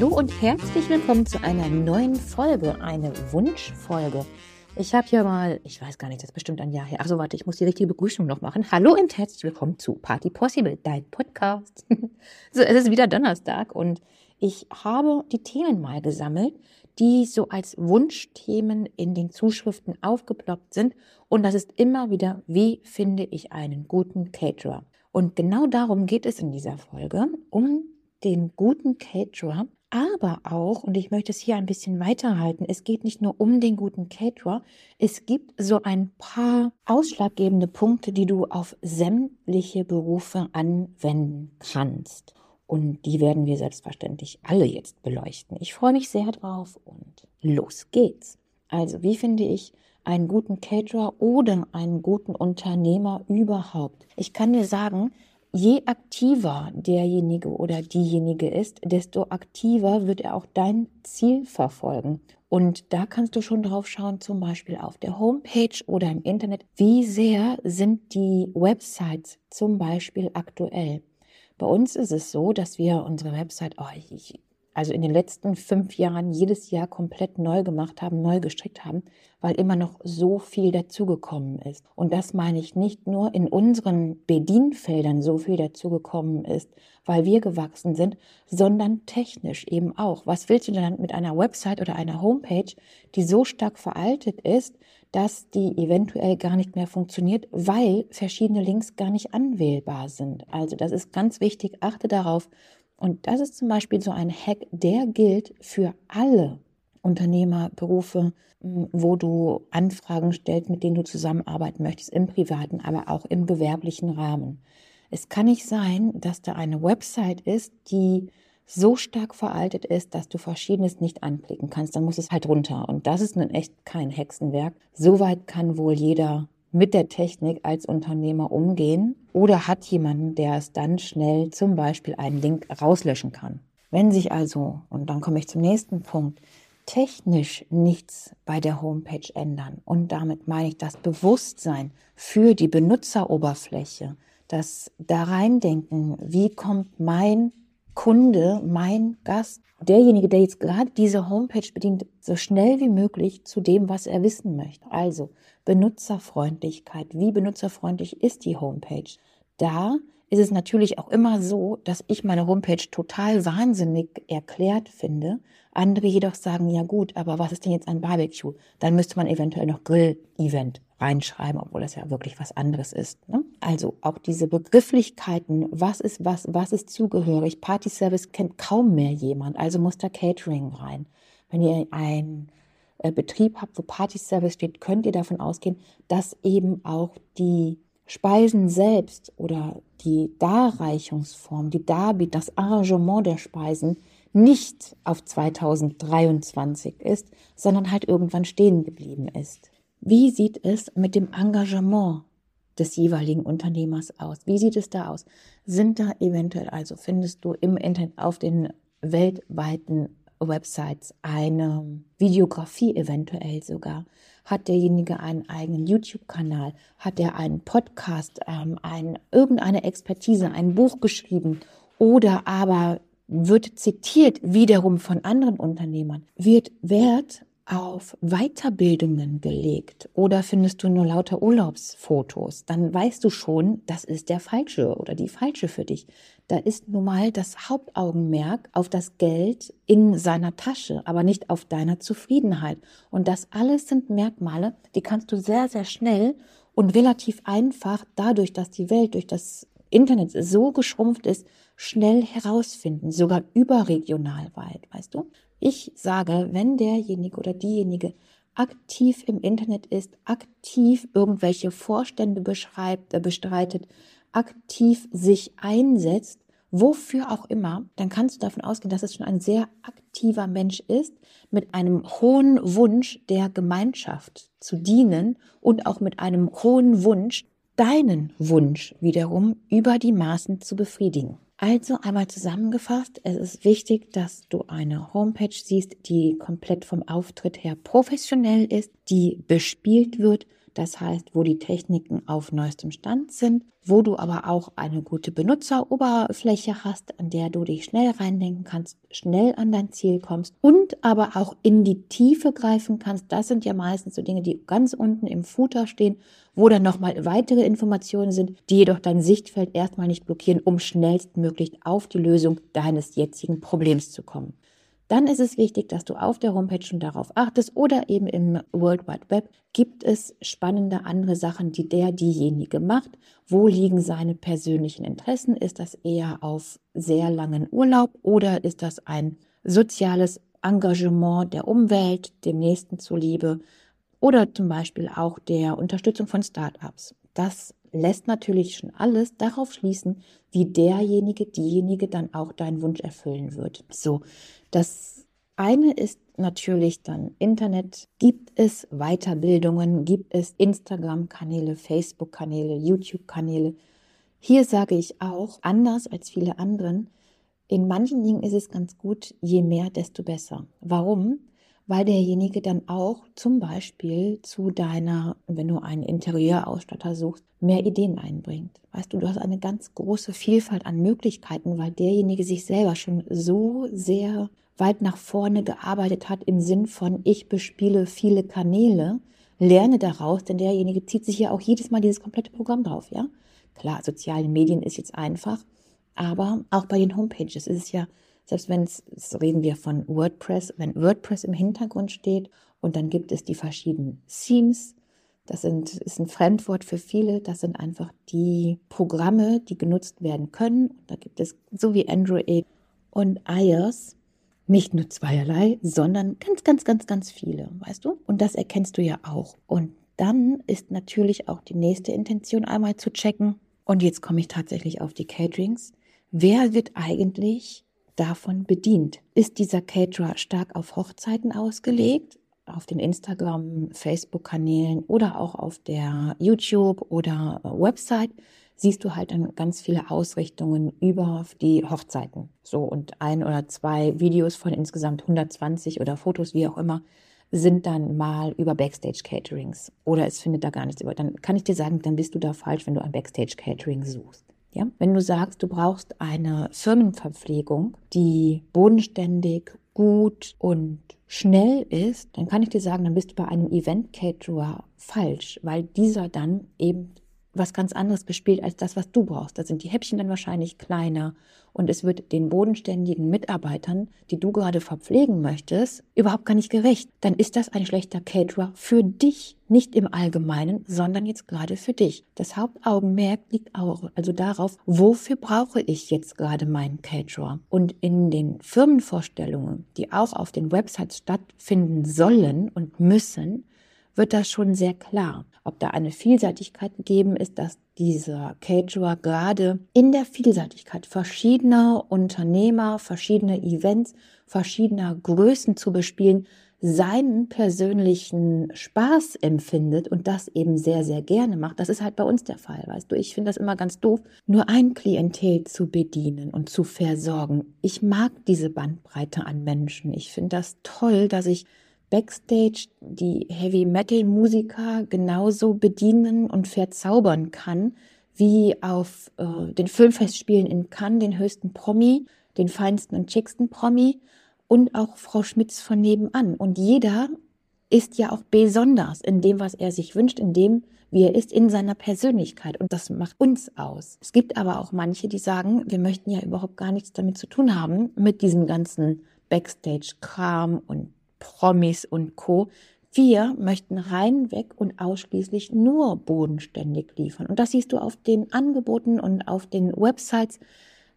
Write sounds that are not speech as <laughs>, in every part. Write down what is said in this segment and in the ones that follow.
Hallo und herzlich willkommen zu einer neuen Folge, eine Wunschfolge. Ich habe hier mal, ich weiß gar nicht, das ist bestimmt ein Jahr her. Achso, warte, ich muss die richtige Begrüßung noch machen. Hallo und herzlich willkommen zu Party Possible, dein Podcast. <laughs> so, es ist wieder Donnerstag und ich habe die Themen mal gesammelt, die so als Wunschthemen in den Zuschriften aufgeploppt sind. Und das ist immer wieder, wie finde ich einen guten Caterer? Und genau darum geht es in dieser Folge, um den guten Caterer, aber auch, und ich möchte es hier ein bisschen weiterhalten, es geht nicht nur um den guten Caterer, es gibt so ein paar ausschlaggebende Punkte, die du auf sämtliche Berufe anwenden kannst. Und die werden wir selbstverständlich alle jetzt beleuchten. Ich freue mich sehr drauf und los geht's. Also, wie finde ich einen guten Caterer oder einen guten Unternehmer überhaupt? Ich kann dir sagen, je aktiver derjenige oder diejenige ist, desto aktiver wird er auch dein Ziel verfolgen. Und da kannst du schon drauf schauen, zum Beispiel auf der Homepage oder im Internet, wie sehr sind die Websites zum Beispiel aktuell. Bei uns ist es so, dass wir unsere Website, oh, ich, also in den letzten fünf Jahren jedes Jahr komplett neu gemacht haben, neu gestrickt haben, weil immer noch so viel dazugekommen ist. Und das meine ich nicht nur in unseren Bedienfeldern so viel dazugekommen ist, weil wir gewachsen sind, sondern technisch eben auch. Was willst du denn mit einer Website oder einer Homepage, die so stark veraltet ist, dass die eventuell gar nicht mehr funktioniert, weil verschiedene Links gar nicht anwählbar sind. Also das ist ganz wichtig, achte darauf. Und das ist zum Beispiel so ein Hack, der gilt für alle Unternehmerberufe, wo du Anfragen stellst, mit denen du zusammenarbeiten möchtest, im privaten, aber auch im gewerblichen Rahmen. Es kann nicht sein, dass da eine Website ist, die so stark veraltet ist, dass du Verschiedenes nicht anklicken kannst, dann muss es halt runter. Und das ist nun echt kein Hexenwerk. Soweit kann wohl jeder mit der Technik als Unternehmer umgehen oder hat jemanden, der es dann schnell zum Beispiel einen Link rauslöschen kann. Wenn sich also, und dann komme ich zum nächsten Punkt, technisch nichts bei der Homepage ändern, und damit meine ich das Bewusstsein für die Benutzeroberfläche, das da reindenken, wie kommt mein Kunde, mein Gast, derjenige, der jetzt gerade diese Homepage bedient, so schnell wie möglich zu dem, was er wissen möchte. Also Benutzerfreundlichkeit. Wie benutzerfreundlich ist die Homepage? Da ist es natürlich auch immer so, dass ich meine Homepage total wahnsinnig erklärt finde. Andere jedoch sagen, ja gut, aber was ist denn jetzt ein Barbecue? Dann müsste man eventuell noch Grill-Event reinschreiben, obwohl das ja wirklich was anderes ist. Ne? Also auch diese Begrifflichkeiten, was ist was, was ist zugehörig. Party Service kennt kaum mehr jemand, also muss da Catering rein. Wenn ihr ein äh, Betrieb habt, wo Party Service steht, könnt ihr davon ausgehen, dass eben auch die Speisen selbst oder die Darreichungsform, die Darbietung, das Arrangement der Speisen nicht auf 2023 ist, sondern halt irgendwann stehen geblieben ist. Wie sieht es mit dem Engagement des jeweiligen Unternehmers aus? Wie sieht es da aus? Sind da eventuell, also findest du im Internet auf den weltweiten Websites eine Videografie eventuell sogar? Hat derjenige einen eigenen YouTube-Kanal? Hat er einen Podcast, ähm, ein, irgendeine Expertise, ein Buch geschrieben? Oder aber wird zitiert wiederum von anderen Unternehmern? Wird Wert auf Weiterbildungen gelegt oder findest du nur lauter Urlaubsfotos, dann weißt du schon, das ist der falsche oder die falsche für dich. Da ist nun mal das Hauptaugenmerk auf das Geld in seiner Tasche, aber nicht auf deiner Zufriedenheit. Und das alles sind Merkmale, die kannst du sehr, sehr schnell und relativ einfach dadurch, dass die Welt durch das Internet so geschrumpft ist, schnell herausfinden, sogar überregional weit, weißt du? Ich sage, wenn derjenige oder diejenige aktiv im Internet ist, aktiv irgendwelche Vorstände beschreibt, äh, bestreitet, aktiv sich einsetzt, wofür auch immer, dann kannst du davon ausgehen, dass es schon ein sehr aktiver Mensch ist, mit einem hohen Wunsch der Gemeinschaft zu dienen und auch mit einem hohen Wunsch, deinen Wunsch wiederum über die Maßen zu befriedigen. Also einmal zusammengefasst, es ist wichtig, dass du eine Homepage siehst, die komplett vom Auftritt her professionell ist, die bespielt wird, Das heißt, wo die Techniken auf neuestem Stand sind, wo du aber auch eine gute Benutzeroberfläche hast, an der du dich schnell reindenken kannst, schnell an dein Ziel kommst und aber auch in die Tiefe greifen kannst. Das sind ja meistens so Dinge, die ganz unten im Footer stehen, wo dann nochmal weitere Informationen sind, die jedoch dein Sichtfeld erstmal nicht blockieren, um schnellstmöglich auf die Lösung deines jetzigen Problems zu kommen dann ist es wichtig, dass du auf der Homepage schon darauf achtest oder eben im World Wide Web gibt es spannende andere Sachen, die der diejenige macht. Wo liegen seine persönlichen Interessen? Ist das eher auf sehr langen Urlaub oder ist das ein soziales Engagement der Umwelt, dem Nächsten zuliebe oder zum Beispiel auch der Unterstützung von Startups? Das lässt natürlich schon alles darauf schließen, wie derjenige, diejenige dann auch deinen Wunsch erfüllen wird. So, das eine ist natürlich dann Internet. Gibt es Weiterbildungen? Gibt es Instagram-Kanäle, Facebook-Kanäle, YouTube-Kanäle? Hier sage ich auch, anders als viele anderen, in manchen Dingen ist es ganz gut, je mehr, desto besser. Warum? Weil derjenige dann auch zum Beispiel zu deiner, wenn du einen Interieurausstatter suchst, mehr Ideen einbringt. Weißt du, du hast eine ganz große Vielfalt an Möglichkeiten, weil derjenige sich selber schon so sehr weit nach vorne gearbeitet hat im Sinn von, ich bespiele viele Kanäle, lerne daraus, denn derjenige zieht sich ja auch jedes Mal dieses komplette Programm drauf, ja? Klar, soziale Medien ist jetzt einfach, aber auch bei den Homepages ist es ja selbst wenn es, reden wir von WordPress, wenn WordPress im Hintergrund steht und dann gibt es die verschiedenen Themes, das sind, ist ein Fremdwort für viele. Das sind einfach die Programme, die genutzt werden können. Da gibt es so wie Android und iOS nicht nur zweierlei, sondern ganz, ganz, ganz, ganz viele, weißt du? Und das erkennst du ja auch. Und dann ist natürlich auch die nächste Intention einmal zu checken. Und jetzt komme ich tatsächlich auf die Caterings. Wer wird eigentlich davon bedient. Ist dieser Caterer stark auf Hochzeiten ausgelegt, auf den Instagram, Facebook-Kanälen oder auch auf der YouTube oder Website, siehst du halt dann ganz viele Ausrichtungen über die Hochzeiten. So und ein oder zwei Videos von insgesamt 120 oder Fotos, wie auch immer, sind dann mal über Backstage Caterings oder es findet da gar nichts über. Dann kann ich dir sagen, dann bist du da falsch, wenn du ein Backstage Catering suchst. Ja? Wenn du sagst, du brauchst eine Firmenverpflegung, die bodenständig, gut und schnell ist, dann kann ich dir sagen, dann bist du bei einem Event Caterer falsch, weil dieser dann eben was ganz anderes bespielt als das, was du brauchst. Da sind die Häppchen dann wahrscheinlich kleiner und es wird den bodenständigen Mitarbeitern, die du gerade verpflegen möchtest, überhaupt gar nicht gerecht. Dann ist das ein schlechter Caterer für dich, nicht im Allgemeinen, sondern jetzt gerade für dich. Das Hauptaugenmerk liegt auch also darauf, wofür brauche ich jetzt gerade meinen Caterer? Und in den Firmenvorstellungen, die auch auf den Websites stattfinden sollen und müssen, wird das schon sehr klar, ob da eine Vielseitigkeit gegeben ist, dass dieser Caterer gerade in der Vielseitigkeit verschiedener Unternehmer, verschiedener Events, verschiedener Größen zu bespielen, seinen persönlichen Spaß empfindet und das eben sehr, sehr gerne macht. Das ist halt bei uns der Fall, weißt du. Ich finde das immer ganz doof, nur ein Klientel zu bedienen und zu versorgen. Ich mag diese Bandbreite an Menschen. Ich finde das toll, dass ich Backstage die Heavy Metal Musiker genauso bedienen und verzaubern kann, wie auf äh, den Filmfestspielen in Cannes den höchsten Promi, den feinsten und schicksten Promi und auch Frau Schmitz von nebenan. Und jeder ist ja auch besonders in dem, was er sich wünscht, in dem, wie er ist, in seiner Persönlichkeit. Und das macht uns aus. Es gibt aber auch manche, die sagen, wir möchten ja überhaupt gar nichts damit zu tun haben, mit diesem ganzen Backstage-Kram und Promis und Co. Wir möchten reinweg und ausschließlich nur bodenständig liefern. Und das siehst du auf den Angeboten und auf den Websites.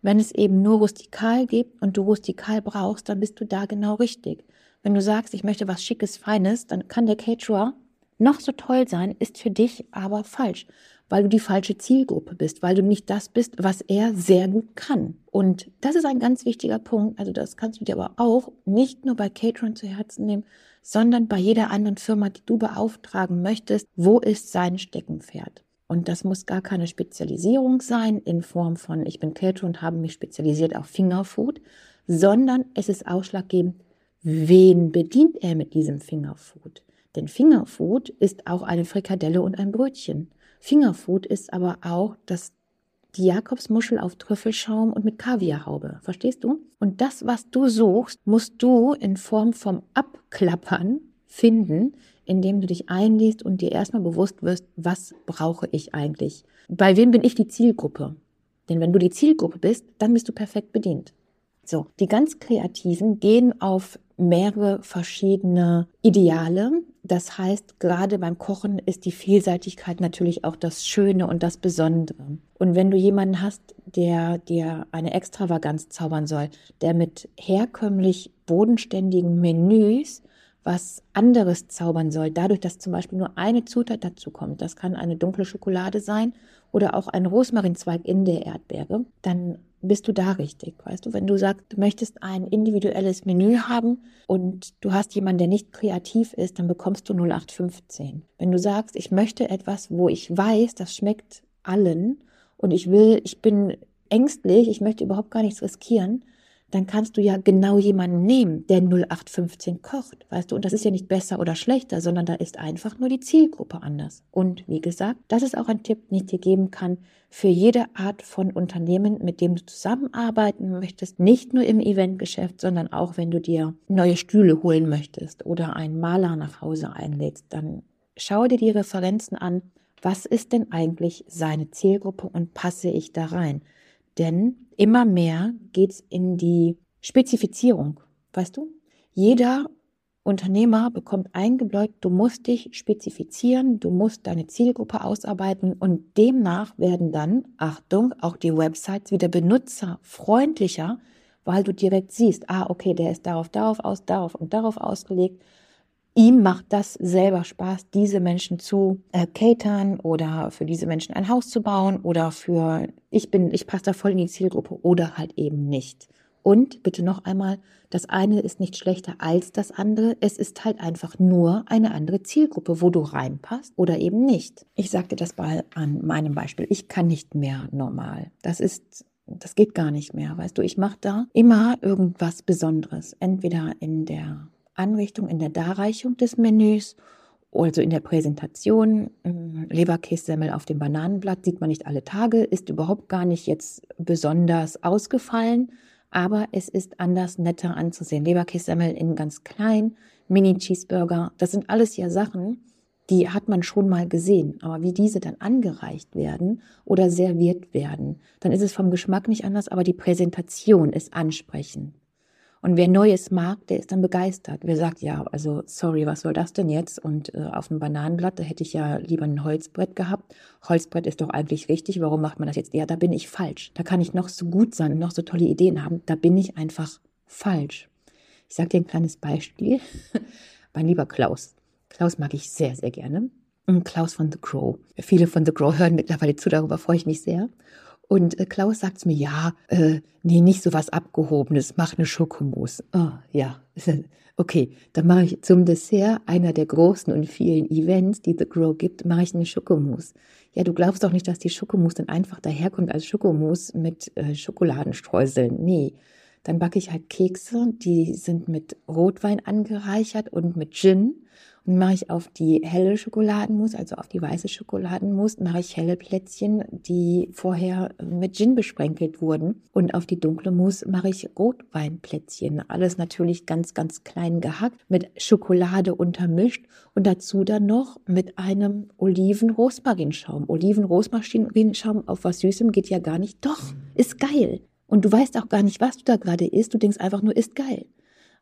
Wenn es eben nur rustikal gibt und du rustikal brauchst, dann bist du da genau richtig. Wenn du sagst, ich möchte was Schickes, Feines, dann kann der Caterer noch so toll sein, ist für dich aber falsch weil du die falsche Zielgruppe bist, weil du nicht das bist, was er sehr gut kann. Und das ist ein ganz wichtiger Punkt. Also das kannst du dir aber auch nicht nur bei Catron zu Herzen nehmen, sondern bei jeder anderen Firma, die du beauftragen möchtest. Wo ist sein Steckenpferd? Und das muss gar keine Spezialisierung sein in Form von, ich bin Caterer und habe mich spezialisiert auf Fingerfood, sondern es ist ausschlaggebend, wen bedient er mit diesem Fingerfood? Denn Fingerfood ist auch eine Frikadelle und ein Brötchen. Fingerfood ist aber auch das die Jakobsmuschel auf Trüffelschaum und mit Kaviarhaube. Verstehst du? Und das, was du suchst, musst du in Form vom Abklappern finden, indem du dich einliest und dir erstmal bewusst wirst, was brauche ich eigentlich? Bei wem bin ich die Zielgruppe? Denn wenn du die Zielgruppe bist, dann bist du perfekt bedient. So, die ganz Kreativen gehen auf mehrere verschiedene Ideale. Das heißt, gerade beim Kochen ist die Vielseitigkeit natürlich auch das Schöne und das Besondere. Und wenn du jemanden hast, der dir eine Extravaganz zaubern soll, der mit herkömmlich bodenständigen Menüs was anderes zaubern soll, dadurch, dass zum Beispiel nur eine Zutat dazu kommt, das kann eine dunkle Schokolade sein oder auch ein Rosmarinzweig in der Erdbeere, dann bist du da richtig. Weißt du, wenn du sagst, du möchtest ein individuelles Menü haben und du hast jemanden, der nicht kreativ ist, dann bekommst du 0815. Wenn du sagst, ich möchte etwas, wo ich weiß, das schmeckt allen und ich will, ich bin ängstlich, ich möchte überhaupt gar nichts riskieren, dann kannst du ja genau jemanden nehmen, der 0815 kocht, weißt du, und das ist ja nicht besser oder schlechter, sondern da ist einfach nur die Zielgruppe anders. Und wie gesagt, das ist auch ein Tipp, den ich dir geben kann für jede Art von Unternehmen, mit dem du zusammenarbeiten möchtest, nicht nur im Eventgeschäft, sondern auch wenn du dir neue Stühle holen möchtest oder einen Maler nach Hause einlädst, dann schau dir die Referenzen an, was ist denn eigentlich seine Zielgruppe und passe ich da rein? Denn immer mehr geht's in die Spezifizierung. Weißt du? Jeder Unternehmer bekommt eingebläut, du musst dich spezifizieren, du musst deine Zielgruppe ausarbeiten und demnach werden dann, Achtung, auch die Websites wieder benutzerfreundlicher, weil du direkt siehst, ah, okay, der ist darauf, darauf aus, darauf und darauf ausgelegt ihm macht das selber Spaß, diese Menschen zu äh, catern oder für diese Menschen ein Haus zu bauen oder für ich bin, ich passe da voll in die Zielgruppe oder halt eben nicht. Und bitte noch einmal, das eine ist nicht schlechter als das andere. Es ist halt einfach nur eine andere Zielgruppe, wo du reinpasst oder eben nicht. Ich sagte das mal an meinem Beispiel. Ich kann nicht mehr normal. Das ist das geht gar nicht mehr, weißt du, ich mache da immer irgendwas Besonderes, entweder in der Anrichtung, in der Darreichung des Menüs, also in der Präsentation. Ähm, Leberkässemmel auf dem Bananenblatt sieht man nicht alle Tage, ist überhaupt gar nicht jetzt besonders ausgefallen, aber es ist anders netter anzusehen. Leberkässemmel in ganz klein, Mini-Cheeseburger, das sind alles ja Sachen, die hat man schon mal gesehen. Aber wie diese dann angereicht werden oder serviert werden, dann ist es vom Geschmack nicht anders, aber die Präsentation ist ansprechend. Und wer Neues mag, der ist dann begeistert. Wer sagt, ja, also sorry, was soll das denn jetzt? Und äh, auf einem Bananenblatt, da hätte ich ja lieber ein Holzbrett gehabt. Holzbrett ist doch eigentlich richtig. Warum macht man das jetzt? Ja, da bin ich falsch. Da kann ich noch so gut sein und noch so tolle Ideen haben. Da bin ich einfach falsch. Ich sage dir ein kleines Beispiel. <laughs> mein lieber Klaus. Klaus mag ich sehr, sehr gerne. Und Klaus von The Crow. Viele von The Crow hören mittlerweile zu, darüber freue ich mich sehr. Und äh, Klaus sagt mir, ja, äh, nee, nicht so was Abgehobenes, mach eine Schokomousse. Oh, ja, <laughs> okay, dann mache ich zum Dessert einer der großen und vielen Events, die The Grow gibt, mache ich eine Schokomousse. Ja, du glaubst doch nicht, dass die Schokomousse dann einfach daherkommt als Schokomousse mit äh, Schokoladenstreuseln. Nee, dann backe ich halt Kekse, die sind mit Rotwein angereichert und mit Gin. Und mache ich auf die helle Schokoladenmousse, also auf die weiße Schokoladenmousse, mache ich helle Plätzchen, die vorher mit Gin besprenkelt wurden. Und auf die dunkle Mousse mache ich Rotweinplätzchen. Alles natürlich ganz, ganz klein gehackt, mit Schokolade untermischt und dazu dann noch mit einem Oliven-Rosmarinschaum. Oliven-Rosmarinschaum auf was Süßem geht ja gar nicht. Doch, ist geil. Und du weißt auch gar nicht, was du da gerade isst. Du denkst einfach nur, ist geil.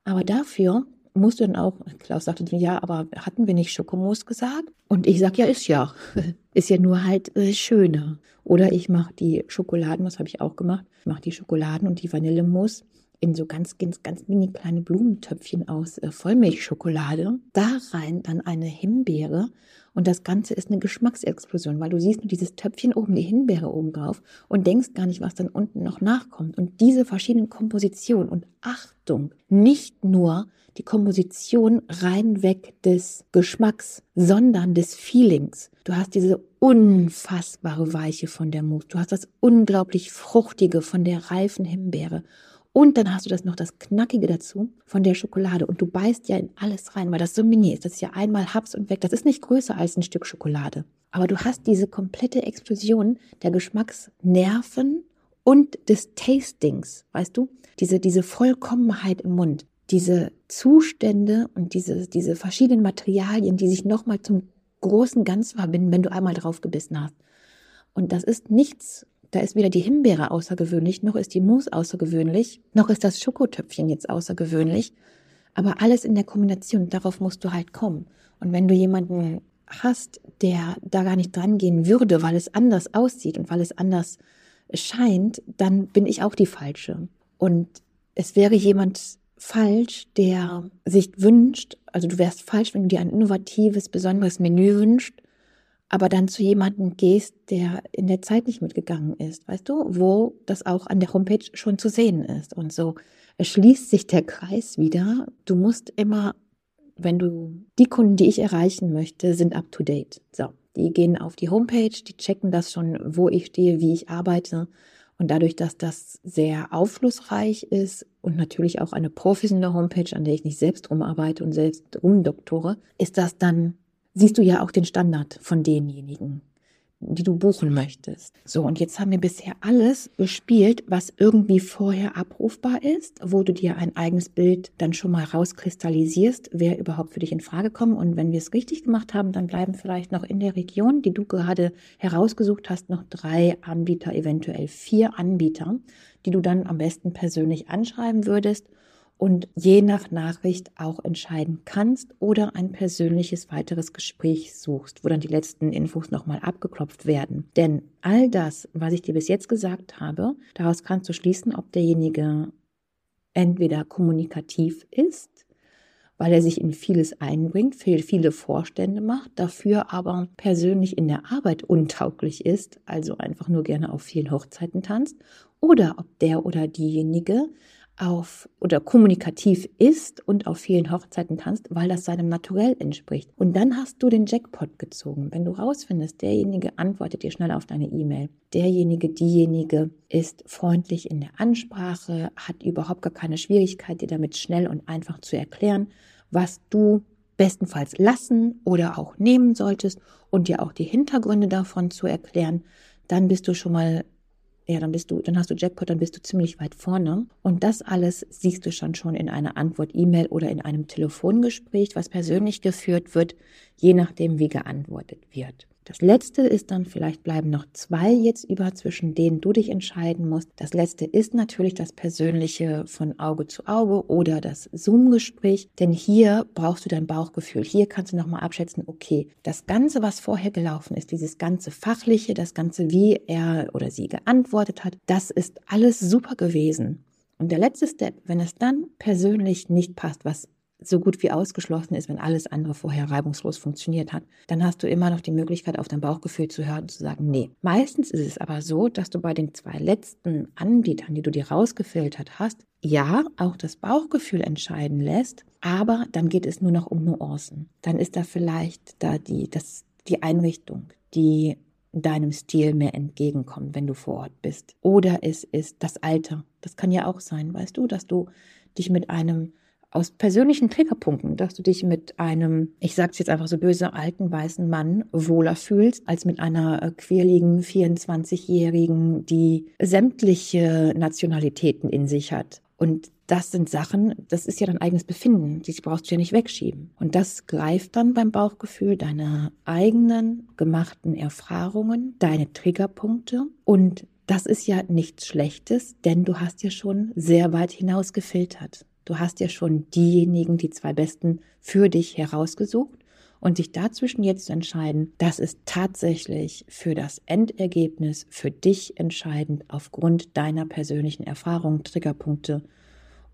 Aber dafür musst du dann auch, Klaus sagte zu ja, aber hatten wir nicht Schokomousse gesagt? Und ich sag, ja, ist ja. <laughs> Ist ja nur halt äh, schöner. Oder ich mache die Schokoladen, was habe ich auch gemacht? Ich mache die Schokoladen und die Vanillemousse in so ganz, ganz, ganz mini kleine Blumentöpfchen aus äh, Vollmilchschokolade. Da rein dann eine Himbeere und das Ganze ist eine Geschmacksexplosion, weil du siehst nur dieses Töpfchen oben, die Himbeere oben drauf und denkst gar nicht, was dann unten noch nachkommt. Und diese verschiedenen Kompositionen und Achtung, nicht nur die Komposition rein weg des Geschmacks, sondern des Feelings. Du hast diese unfassbare Weiche von der Mousse. Du hast das unglaublich Fruchtige von der reifen Himbeere Und dann hast du das noch das Knackige dazu von der Schokolade. Und du beißt ja in alles rein, weil das so mini ist. Das ist ja einmal Haps und weg. Das ist nicht größer als ein Stück Schokolade. Aber du hast diese komplette Explosion der Geschmacksnerven und des Tastings, weißt du? Diese, diese Vollkommenheit im Mund. Diese Zustände und diese, diese verschiedenen Materialien, die sich nochmal zum großen Ganz verbinden, wenn du einmal drauf gebissen hast. Und das ist nichts da ist weder die Himbeere außergewöhnlich, noch ist die Mousse außergewöhnlich, noch ist das Schokotöpfchen jetzt außergewöhnlich. Aber alles in der Kombination, darauf musst du halt kommen. Und wenn du jemanden hast, der da gar nicht dran gehen würde, weil es anders aussieht und weil es anders scheint, dann bin ich auch die Falsche. Und es wäre jemand falsch, der sich wünscht, also du wärst falsch, wenn du dir ein innovatives, besonderes Menü wünschst aber dann zu jemandem gehst, der in der Zeit nicht mitgegangen ist, weißt du, wo das auch an der Homepage schon zu sehen ist. Und so schließt sich der Kreis wieder. Du musst immer, wenn du, die Kunden, die ich erreichen möchte, sind up to date. So, die gehen auf die Homepage, die checken das schon, wo ich stehe, wie ich arbeite. Und dadurch, dass das sehr aufschlussreich ist und natürlich auch eine professionelle Homepage, an der ich nicht selbst rumarbeite und selbst rumdoktore, ist das dann siehst du ja auch den Standard von denjenigen, die du buchen möchtest. So, und jetzt haben wir bisher alles bespielt, was irgendwie vorher abrufbar ist, wo du dir ein eigenes Bild dann schon mal rauskristallisierst, wer überhaupt für dich in Frage kommt. Und wenn wir es richtig gemacht haben, dann bleiben vielleicht noch in der Region, die du gerade herausgesucht hast, noch drei Anbieter, eventuell vier Anbieter, die du dann am besten persönlich anschreiben würdest und je nach Nachricht auch entscheiden kannst oder ein persönliches weiteres Gespräch suchst, wo dann die letzten Infos nochmal abgeklopft werden. Denn all das, was ich dir bis jetzt gesagt habe, daraus kannst du schließen, ob derjenige entweder kommunikativ ist, weil er sich in vieles einbringt, viele Vorstände macht, dafür aber persönlich in der Arbeit untauglich ist, also einfach nur gerne auf vielen Hochzeiten tanzt, oder ob der oder diejenige auf oder kommunikativ ist und auf vielen Hochzeiten tanzt, weil das seinem Naturell entspricht. Und dann hast du den Jackpot gezogen. Wenn du rausfindest, derjenige antwortet dir schnell auf deine E-Mail. Derjenige, diejenige ist freundlich in der Ansprache, hat überhaupt gar keine Schwierigkeit, dir damit schnell und einfach zu erklären, was du bestenfalls lassen oder auch nehmen solltest und dir auch die Hintergründe davon zu erklären, dann bist du schon mal ja, dann bist du, dann hast du Jackpot, dann bist du ziemlich weit vorne. Und das alles siehst du schon schon in einer Antwort-E-Mail oder in einem Telefongespräch, was persönlich geführt wird, je nachdem, wie geantwortet wird. Das letzte ist dann, vielleicht bleiben noch zwei jetzt über, zwischen denen du dich entscheiden musst. Das letzte ist natürlich das persönliche von Auge zu Auge oder das Zoom-Gespräch, denn hier brauchst du dein Bauchgefühl. Hier kannst du nochmal abschätzen, okay, das Ganze, was vorher gelaufen ist, dieses ganze Fachliche, das Ganze, wie er oder sie geantwortet hat, das ist alles super gewesen. Und der letzte Step, wenn es dann persönlich nicht passt, was so gut wie ausgeschlossen ist, wenn alles andere vorher reibungslos funktioniert hat, dann hast du immer noch die Möglichkeit, auf dein Bauchgefühl zu hören und zu sagen, nee. Meistens ist es aber so, dass du bei den zwei letzten Anbietern, die du dir rausgefiltert hast, ja, auch das Bauchgefühl entscheiden lässt, aber dann geht es nur noch um Nuancen. Dann ist da vielleicht da die, das, die Einrichtung, die deinem Stil mehr entgegenkommt, wenn du vor Ort bist. Oder es ist das Alter. Das kann ja auch sein, weißt du, dass du dich mit einem aus persönlichen Triggerpunkten, dass du dich mit einem, ich sag's jetzt einfach so böse, alten weißen Mann wohler fühlst, als mit einer äh, quirligen 24-Jährigen, die sämtliche Nationalitäten in sich hat. Und das sind Sachen, das ist ja dein eigenes Befinden, die brauchst du ja nicht wegschieben. Und das greift dann beim Bauchgefühl deine eigenen gemachten Erfahrungen, deine Triggerpunkte und das ist ja nichts Schlechtes, denn du hast ja schon sehr weit hinaus gefiltert. Du hast ja schon diejenigen, die zwei besten für dich herausgesucht und sich dazwischen jetzt zu entscheiden, das ist tatsächlich für das Endergebnis für dich entscheidend aufgrund deiner persönlichen Erfahrungen, Triggerpunkte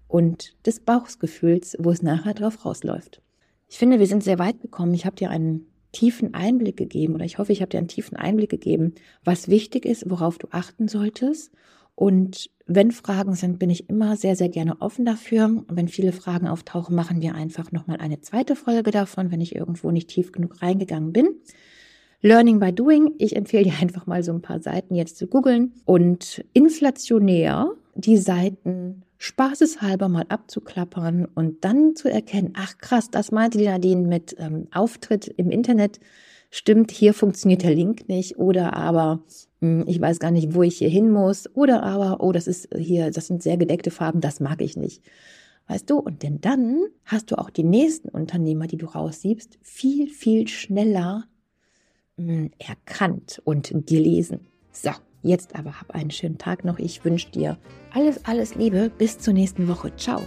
und des Bauchsgefühls, wo es nachher drauf rausläuft. Ich finde, wir sind sehr weit gekommen. Ich habe dir einen tiefen Einblick gegeben oder ich hoffe, ich habe dir einen tiefen Einblick gegeben, was wichtig ist, worauf du achten solltest und wenn Fragen sind, bin ich immer sehr, sehr gerne offen dafür. wenn viele Fragen auftauchen, machen wir einfach nochmal eine zweite Folge davon, wenn ich irgendwo nicht tief genug reingegangen bin. Learning by Doing. Ich empfehle dir <laughs> einfach mal so ein paar Seiten jetzt zu googeln und inflationär die Seiten spaßeshalber mal abzuklappern und dann zu erkennen, ach krass, das meinte die Nadine mit ähm, Auftritt im Internet. Stimmt, hier funktioniert der Link nicht oder aber ich weiß gar nicht, wo ich hier hin muss oder aber, oh, das ist hier, das sind sehr gedeckte Farben, das mag ich nicht. Weißt du, und denn dann hast du auch die nächsten Unternehmer, die du raussiebst, viel, viel schneller mh, hm, erkannt und gelesen. So, Jetzt aber hab einen schönen Tag noch. Ich wünsche dir alles, alles Liebe. Bis zur nächsten Woche. Ciao.